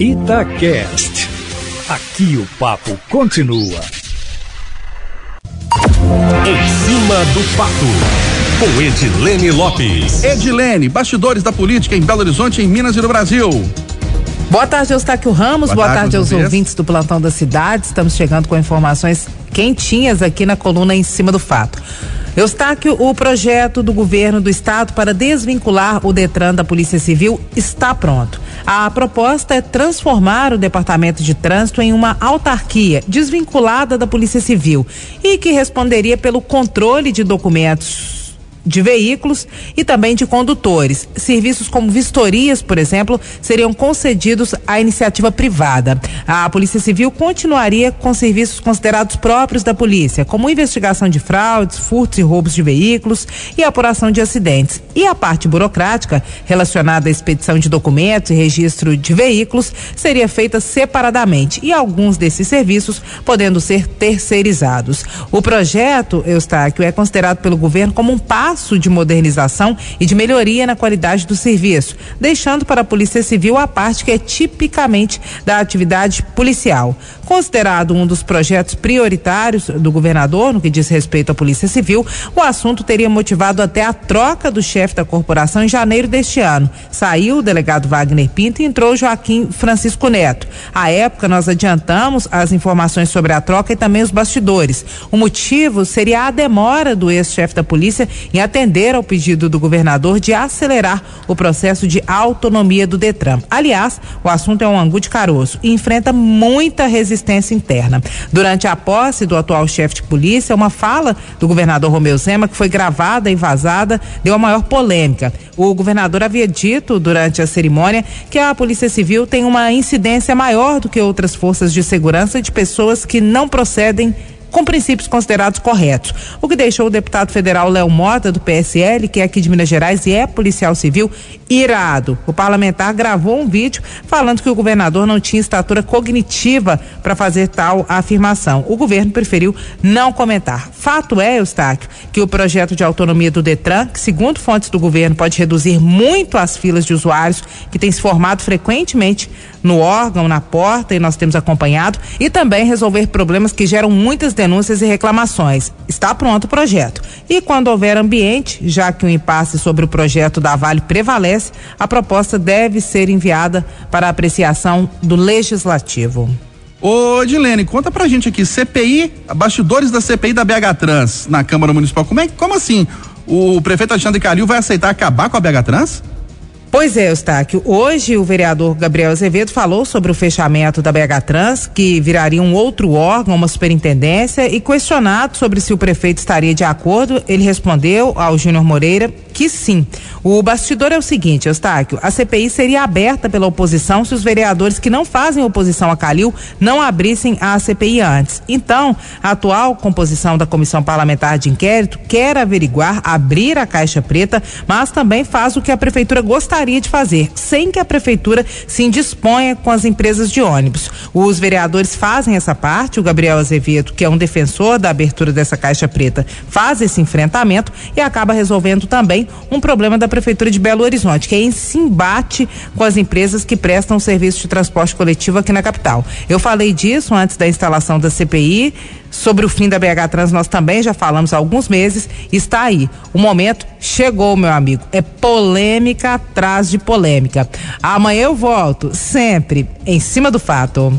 Itacast. Aqui o papo continua. Em cima do papo, com Edilene Lopes. Edilene, bastidores da política em Belo Horizonte, em Minas e no Brasil. Boa tarde, Eustáquio Ramos. Boa, Boa tarde, tarde aos uma ouvintes do Plantão da Cidade. Estamos chegando com informações quentinhas aqui na coluna em cima do fato. Eustáquio, o projeto do governo do estado para desvincular o Detran da Polícia Civil está pronto. A proposta é transformar o Departamento de Trânsito em uma autarquia desvinculada da Polícia Civil e que responderia pelo controle de documentos de veículos e também de condutores. Serviços como vistorias, por exemplo, seriam concedidos à iniciativa privada. A Polícia Civil continuaria com serviços considerados próprios da polícia, como investigação de fraudes, furtos e roubos de veículos e apuração de acidentes. E a parte burocrática, relacionada à expedição de documentos e registro de veículos, seria feita separadamente e alguns desses serviços podendo ser terceirizados. O projeto, Eustáquio, é considerado pelo governo como um passo de modernização e de melhoria na qualidade do serviço, deixando para a Polícia Civil a parte que é tipicamente da atividade policial. Considerado um dos projetos prioritários do governador no que diz respeito à Polícia Civil, o assunto teria motivado até a troca do chefe da corporação em janeiro deste ano. Saiu o delegado Wagner Pinto e entrou Joaquim Francisco Neto. À época, nós adiantamos as informações sobre a troca e também os bastidores. O motivo seria a demora do ex-chefe da polícia em atender ao pedido do governador de acelerar o processo de autonomia do Detran. Aliás, o assunto é um angu de caroço e enfrenta muita resistência interna. Durante a posse do atual chefe de polícia, uma fala do governador Romeu Zema, que foi gravada e vazada, deu a maior polêmica. O governador havia dito durante a cerimônia que a Polícia Civil tem uma incidência maior do que outras forças de segurança de pessoas que não procedem com princípios considerados corretos. O que deixou o deputado federal Léo Mota, do PSL, que é aqui de Minas Gerais e é policial civil, irado. O parlamentar gravou um vídeo falando que o governador não tinha estatura cognitiva para fazer tal afirmação. O governo preferiu não comentar. Fato é, Eustáquio, que o projeto de autonomia do Detran, que segundo fontes do governo pode reduzir muito as filas de usuários que tem se formado frequentemente no órgão, na porta, e nós temos acompanhado, e também resolver problemas que geram muitas denúncias e reclamações. Está pronto o projeto. E quando houver ambiente, já que o impasse sobre o projeto da Vale prevalece, a proposta deve ser enviada para apreciação do Legislativo. Ô, Edilene, conta pra gente aqui, CPI, bastidores da CPI da BH Trans na Câmara Municipal. Como é, como assim? O prefeito Alexandre Calil vai aceitar acabar com a BH Trans? Pois é, Eustáquio. Hoje o vereador Gabriel Azevedo falou sobre o fechamento da BH Trans, que viraria um outro órgão, uma superintendência, e questionado sobre se o prefeito estaria de acordo, ele respondeu ao Júnior Moreira que sim. O bastidor é o seguinte, Eustáquio, a CPI seria aberta pela oposição se os vereadores que não fazem oposição a Calil não abrissem a CPI antes. Então, a atual composição da Comissão Parlamentar de Inquérito quer averiguar, abrir a caixa preta, mas também faz o que a prefeitura gostaria de fazer, sem que a prefeitura se indisponha com as empresas de ônibus. Os vereadores fazem essa parte, o Gabriel Azevedo, que é um defensor da abertura dessa caixa preta, faz esse enfrentamento e acaba resolvendo um problema da Prefeitura de Belo Horizonte, que é esse embate com as empresas que prestam serviço de transporte coletivo aqui na capital. Eu falei disso antes da instalação da CPI. Sobre o fim da BH Trans, nós também já falamos há alguns meses. Está aí. O momento chegou, meu amigo. É polêmica atrás de polêmica. Amanhã eu volto, sempre em cima do fato.